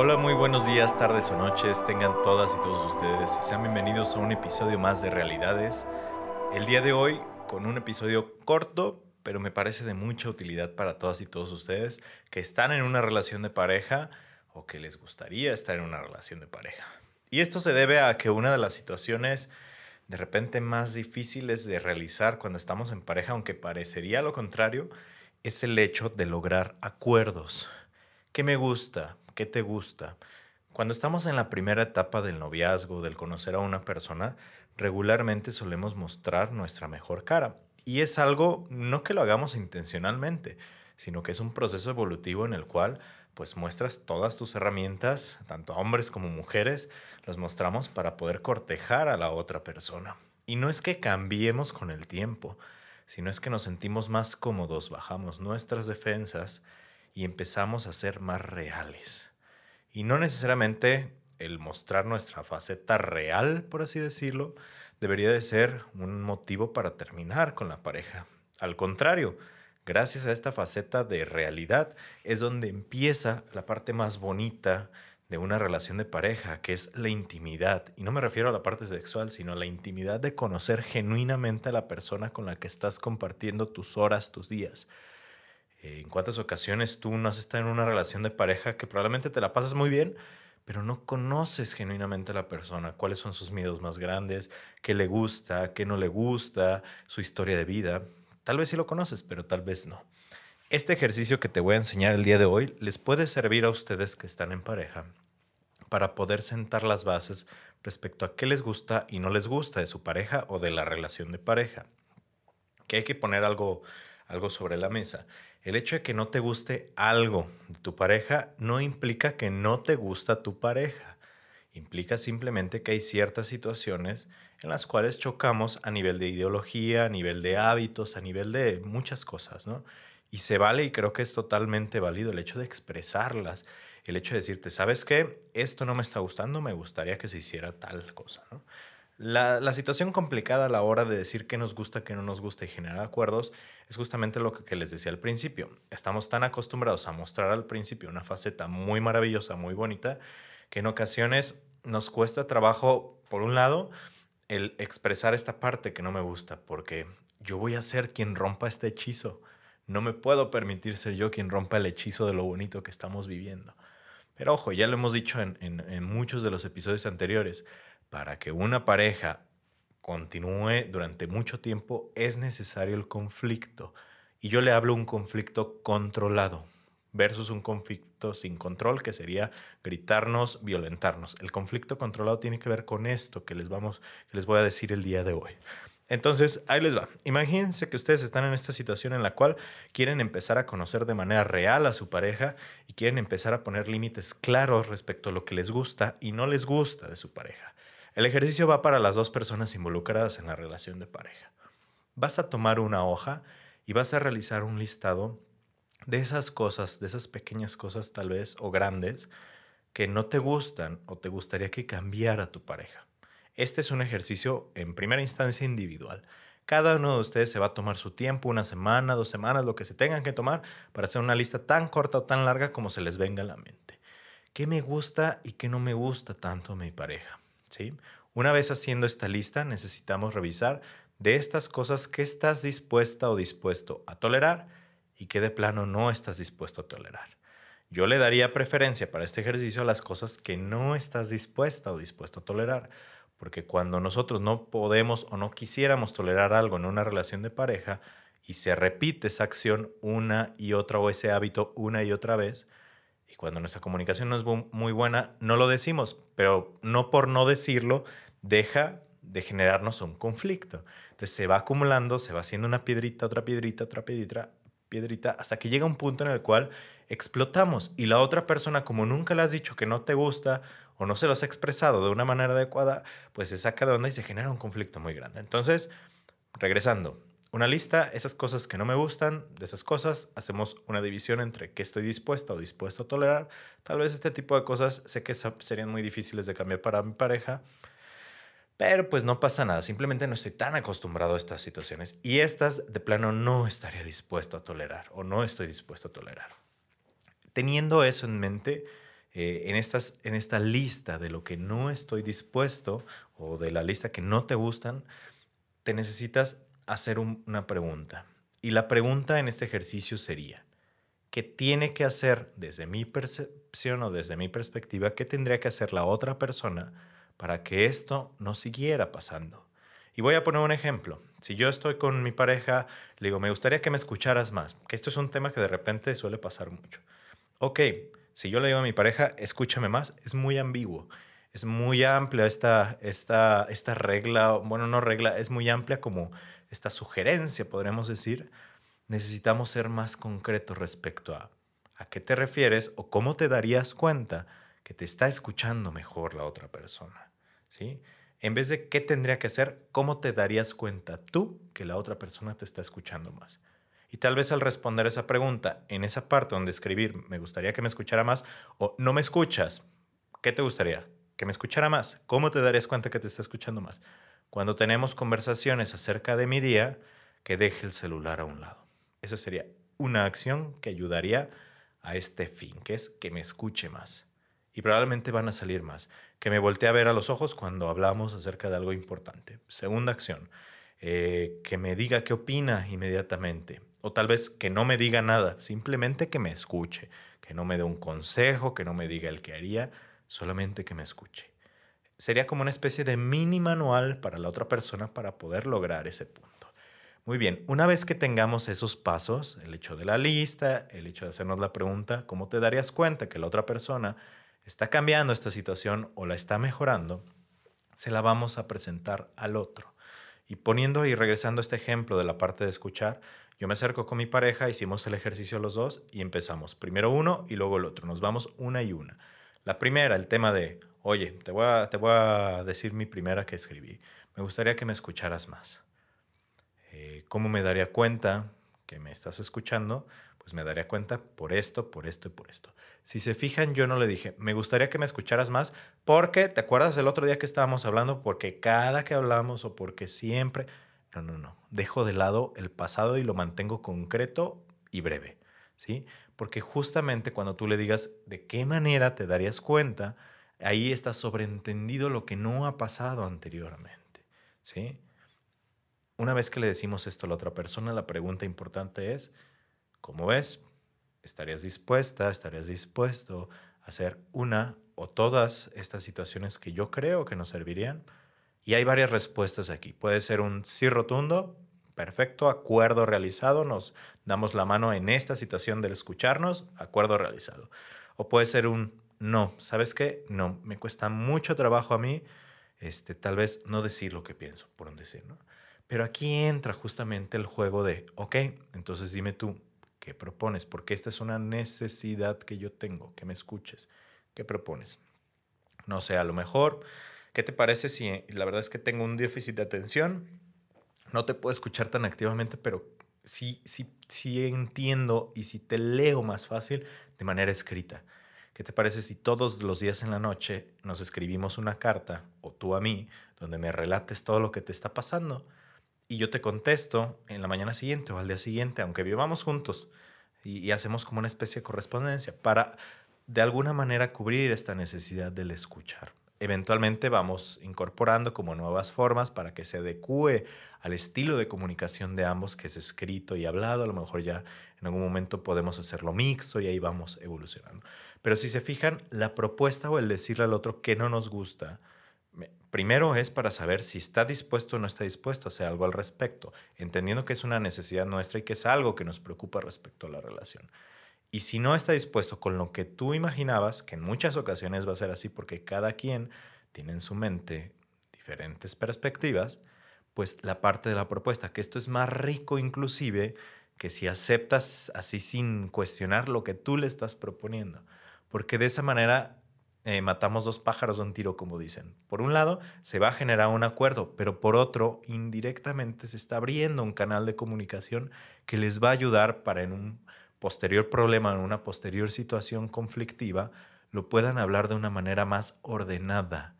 Hola, muy buenos días, tardes o noches, tengan todas y todos ustedes y sean bienvenidos a un episodio más de Realidades. El día de hoy con un episodio corto, pero me parece de mucha utilidad para todas y todos ustedes que están en una relación de pareja o que les gustaría estar en una relación de pareja. Y esto se debe a que una de las situaciones de repente más difíciles de realizar cuando estamos en pareja, aunque parecería lo contrario, es el hecho de lograr acuerdos. ¿Qué me gusta? ¿Qué te gusta? Cuando estamos en la primera etapa del noviazgo, del conocer a una persona, regularmente solemos mostrar nuestra mejor cara. Y es algo no que lo hagamos intencionalmente, sino que es un proceso evolutivo en el cual pues muestras todas tus herramientas, tanto a hombres como mujeres, los mostramos para poder cortejar a la otra persona. Y no es que cambiemos con el tiempo, sino es que nos sentimos más cómodos, bajamos nuestras defensas y empezamos a ser más reales. Y no necesariamente el mostrar nuestra faceta real, por así decirlo, debería de ser un motivo para terminar con la pareja. Al contrario, gracias a esta faceta de realidad es donde empieza la parte más bonita de una relación de pareja, que es la intimidad. Y no me refiero a la parte sexual, sino a la intimidad de conocer genuinamente a la persona con la que estás compartiendo tus horas, tus días. Eh, ¿En cuántas ocasiones tú no has estado en una relación de pareja que probablemente te la pasas muy bien, pero no conoces genuinamente a la persona? ¿Cuáles son sus miedos más grandes? ¿Qué le gusta? ¿Qué no le gusta? Su historia de vida. Tal vez sí lo conoces, pero tal vez no. Este ejercicio que te voy a enseñar el día de hoy les puede servir a ustedes que están en pareja para poder sentar las bases respecto a qué les gusta y no les gusta de su pareja o de la relación de pareja. Que hay que poner algo, algo sobre la mesa. El hecho de que no te guste algo de tu pareja no implica que no te gusta tu pareja. Implica simplemente que hay ciertas situaciones en las cuales chocamos a nivel de ideología, a nivel de hábitos, a nivel de muchas cosas, ¿no? Y se vale y creo que es totalmente válido el hecho de expresarlas, el hecho de decirte, ¿sabes qué? Esto no me está gustando, me gustaría que se hiciera tal cosa, ¿no? La, la, situación complicada a la hora de decir qué nos gusta, qué no nos gusta y generar acuerdos es justamente lo que, les decía al principio. Estamos tan acostumbrados a mostrar al principio una faceta muy maravillosa, muy bonita, que en ocasiones nos cuesta trabajo, por un lado, el expresar esta parte que no me gusta, porque yo voy a ser quien rompa este hechizo. No me puedo permitir ser yo quien rompa el hechizo de lo bonito que estamos viviendo. Pero ojo, ya lo hemos dicho en, en, en muchos de los episodios anteriores, para que una pareja continúe durante mucho tiempo es necesario el conflicto. Y yo le hablo un conflicto controlado versus un conflicto sin control, que sería gritarnos, violentarnos. El conflicto controlado tiene que ver con esto que les, vamos, que les voy a decir el día de hoy. Entonces, ahí les va. Imagínense que ustedes están en esta situación en la cual quieren empezar a conocer de manera real a su pareja y quieren empezar a poner límites claros respecto a lo que les gusta y no les gusta de su pareja. El ejercicio va para las dos personas involucradas en la relación de pareja. Vas a tomar una hoja y vas a realizar un listado de esas cosas, de esas pequeñas cosas tal vez o grandes que no te gustan o te gustaría que cambiara tu pareja. Este es un ejercicio en primera instancia individual. Cada uno de ustedes se va a tomar su tiempo, una semana, dos semanas, lo que se tengan que tomar para hacer una lista tan corta o tan larga como se les venga a la mente. ¿Qué me gusta y qué no me gusta tanto mi pareja? ¿Sí? Una vez haciendo esta lista, necesitamos revisar de estas cosas qué estás dispuesta o dispuesto a tolerar y qué de plano no estás dispuesto a tolerar. Yo le daría preferencia para este ejercicio a las cosas que no estás dispuesta o dispuesto a tolerar, porque cuando nosotros no podemos o no quisiéramos tolerar algo en una relación de pareja y se repite esa acción una y otra o ese hábito una y otra vez, y cuando nuestra comunicación no es muy buena, no lo decimos, pero no por no decirlo deja de generarnos un conflicto. Entonces se va acumulando, se va haciendo una piedrita, otra piedrita, otra piedrita, piedrita, hasta que llega un punto en el cual explotamos y la otra persona, como nunca le has dicho que no te gusta o no se lo has expresado de una manera adecuada, pues se saca de onda y se genera un conflicto muy grande. Entonces, regresando, una lista, esas cosas que no me gustan, de esas cosas, hacemos una división entre qué estoy dispuesta o dispuesto a tolerar. Tal vez este tipo de cosas sé que serían muy difíciles de cambiar para mi pareja, pero pues no pasa nada, simplemente no estoy tan acostumbrado a estas situaciones y estas de plano no estaría dispuesto a tolerar o no estoy dispuesto a tolerar. Teniendo eso en mente, eh, en, estas, en esta lista de lo que no estoy dispuesto o de la lista que no te gustan, te necesitas hacer una pregunta. Y la pregunta en este ejercicio sería, ¿qué tiene que hacer desde mi percepción o desde mi perspectiva, qué tendría que hacer la otra persona para que esto no siguiera pasando? Y voy a poner un ejemplo. Si yo estoy con mi pareja, le digo, me gustaría que me escucharas más, que esto es un tema que de repente suele pasar mucho. Ok, si yo le digo a mi pareja, escúchame más, es muy ambiguo. Es muy amplia esta, esta, esta regla, bueno, no regla, es muy amplia como esta sugerencia, podríamos decir. Necesitamos ser más concretos respecto a a qué te refieres o cómo te darías cuenta que te está escuchando mejor la otra persona. ¿sí? En vez de qué tendría que hacer, ¿cómo te darías cuenta tú que la otra persona te está escuchando más? Y tal vez al responder esa pregunta, en esa parte donde escribir, me gustaría que me escuchara más, o no me escuchas, ¿qué te gustaría? Que me escuchara más. ¿Cómo te darías cuenta que te está escuchando más? Cuando tenemos conversaciones acerca de mi día, que deje el celular a un lado. Esa sería una acción que ayudaría a este fin, que es que me escuche más y probablemente van a salir más. Que me voltee a ver a los ojos cuando hablamos acerca de algo importante. Segunda acción, eh, que me diga qué opina inmediatamente. O tal vez que no me diga nada, simplemente que me escuche, que no me dé un consejo, que no me diga el que haría, solamente que me escuche. Sería como una especie de mini manual para la otra persona para poder lograr ese punto. Muy bien, una vez que tengamos esos pasos, el hecho de la lista, el hecho de hacernos la pregunta, ¿cómo te darías cuenta que la otra persona está cambiando esta situación o la está mejorando, se la vamos a presentar al otro. Y poniendo y regresando este ejemplo de la parte de escuchar, yo me acerco con mi pareja, hicimos el ejercicio los dos y empezamos. Primero uno y luego el otro. Nos vamos una y una. La primera, el tema de, oye, te voy a, te voy a decir mi primera que escribí. Me gustaría que me escucharas más. Eh, ¿Cómo me daría cuenta que me estás escuchando? pues me daría cuenta por esto, por esto y por esto. Si se fijan, yo no le dije, me gustaría que me escucharas más, porque, ¿te acuerdas el otro día que estábamos hablando? Porque cada que hablamos o porque siempre... No, no, no. Dejo de lado el pasado y lo mantengo concreto y breve, Porque justamente cuando tú le digas de qué manera te darías cuenta, ahí está sobreentendido lo que no ha pasado anteriormente, ¿sí? Una vez que le decimos esto a la otra persona, la pregunta importante es, como ves, estarías dispuesta, estarías dispuesto a hacer una o todas estas situaciones que yo creo que nos servirían. Y hay varias respuestas aquí. Puede ser un sí rotundo, perfecto, acuerdo realizado, nos damos la mano en esta situación del escucharnos, acuerdo realizado. O puede ser un no, ¿sabes qué? No, me cuesta mucho trabajo a mí, este, tal vez no decir lo que pienso, por un decir. Pero aquí entra justamente el juego de, ok, entonces dime tú, ¿Qué propones? Porque esta es una necesidad que yo tengo, que me escuches. ¿Qué propones? No sé, a lo mejor, ¿qué te parece si la verdad es que tengo un déficit de atención? No te puedo escuchar tan activamente, pero sí, sí, sí entiendo y si te leo más fácil de manera escrita. ¿Qué te parece si todos los días en la noche nos escribimos una carta, o tú a mí, donde me relates todo lo que te está pasando? y yo te contesto en la mañana siguiente o al día siguiente, aunque vivamos juntos, y, hacemos como una especie de correspondencia para de alguna manera cubrir esta necesidad del escuchar. Eventualmente vamos incorporando como nuevas formas para que se adecue al estilo de comunicación de ambos, que es escrito y hablado. A lo mejor ya en algún momento podemos hacerlo mixto y ahí vamos evolucionando. Pero si se fijan, la propuesta o el decirle al otro que no nos gusta, Primero es para saber si está dispuesto o no está dispuesto a hacer algo al respecto, entendiendo que es una necesidad nuestra y que es algo que nos preocupa respecto a la relación. Y si no está dispuesto con lo que tú imaginabas, que en muchas ocasiones va a ser así porque cada quien tiene en su mente diferentes perspectivas, pues la parte de la propuesta, que esto es más rico inclusive que si aceptas así sin cuestionar lo que tú le estás proponiendo, porque de esa manera eh, matamos dos pájaros de un tiro, como dicen. Por un lado, se va a generar un acuerdo, pero por otro, indirectamente se está abriendo un canal de comunicación que les va a ayudar para en un posterior problema, en una posterior situación conflictiva, lo puedan hablar de una manera más ordenada.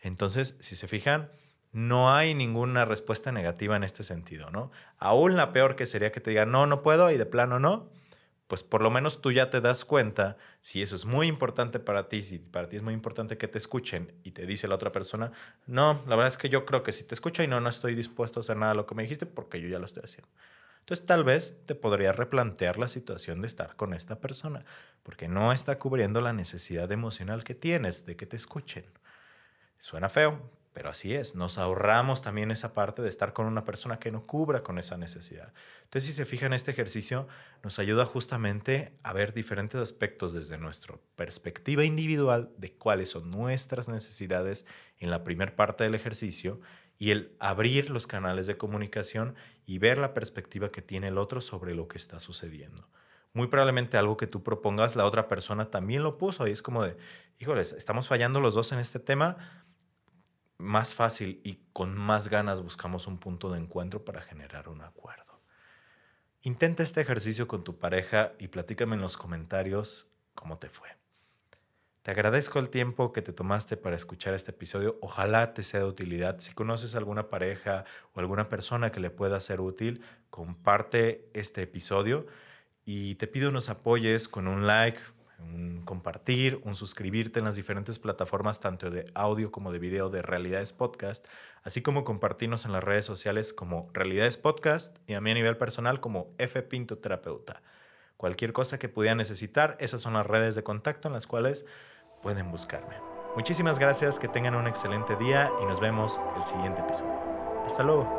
Entonces, si se fijan, no hay ninguna respuesta negativa en este sentido, ¿no? Aún la peor que sería que te digan, no, no puedo y de plano no, pues por lo menos tú ya te das cuenta si eso es muy importante para ti, si para ti es muy importante que te escuchen y te dice la otra persona, no, la verdad es que yo creo que si te escucha y no, no estoy dispuesto a hacer nada de lo que me dijiste porque yo ya lo estoy haciendo. Entonces tal vez te podría replantear la situación de estar con esta persona porque no está cubriendo la necesidad emocional que tienes de que te escuchen. Suena feo, pero así es, nos ahorramos también esa parte de estar con una persona que no cubra con esa necesidad. Entonces, si se fijan, este ejercicio nos ayuda justamente a ver diferentes aspectos desde nuestra perspectiva individual de cuáles son nuestras necesidades en la primera parte del ejercicio y el abrir los canales de comunicación y ver la perspectiva que tiene el otro sobre lo que está sucediendo. Muy probablemente algo que tú propongas, la otra persona también lo puso y es como de, híjoles, estamos fallando los dos en este tema, más fácil y con más ganas buscamos un punto de encuentro para generar un acuerdo. Intenta este ejercicio con tu pareja y platícame en los comentarios cómo te fue. Te agradezco el tiempo que te tomaste para escuchar este episodio. Ojalá te sea de utilidad. Si conoces alguna pareja o alguna persona que le pueda ser útil, comparte este episodio y te pido nos apoyes con un like, un compartir, un suscribirte en las diferentes plataformas, tanto de audio como de video de Realidades Podcast, así como compartirnos en las redes sociales como Realidades Podcast y a mí a nivel personal como F Pinto Terapeuta. Cualquier cosa que pudiera necesitar, esas son las redes de contacto en las cuales pueden buscarme. Muchísimas gracias, que tengan un excelente día y nos vemos el siguiente episodio. Hasta luego.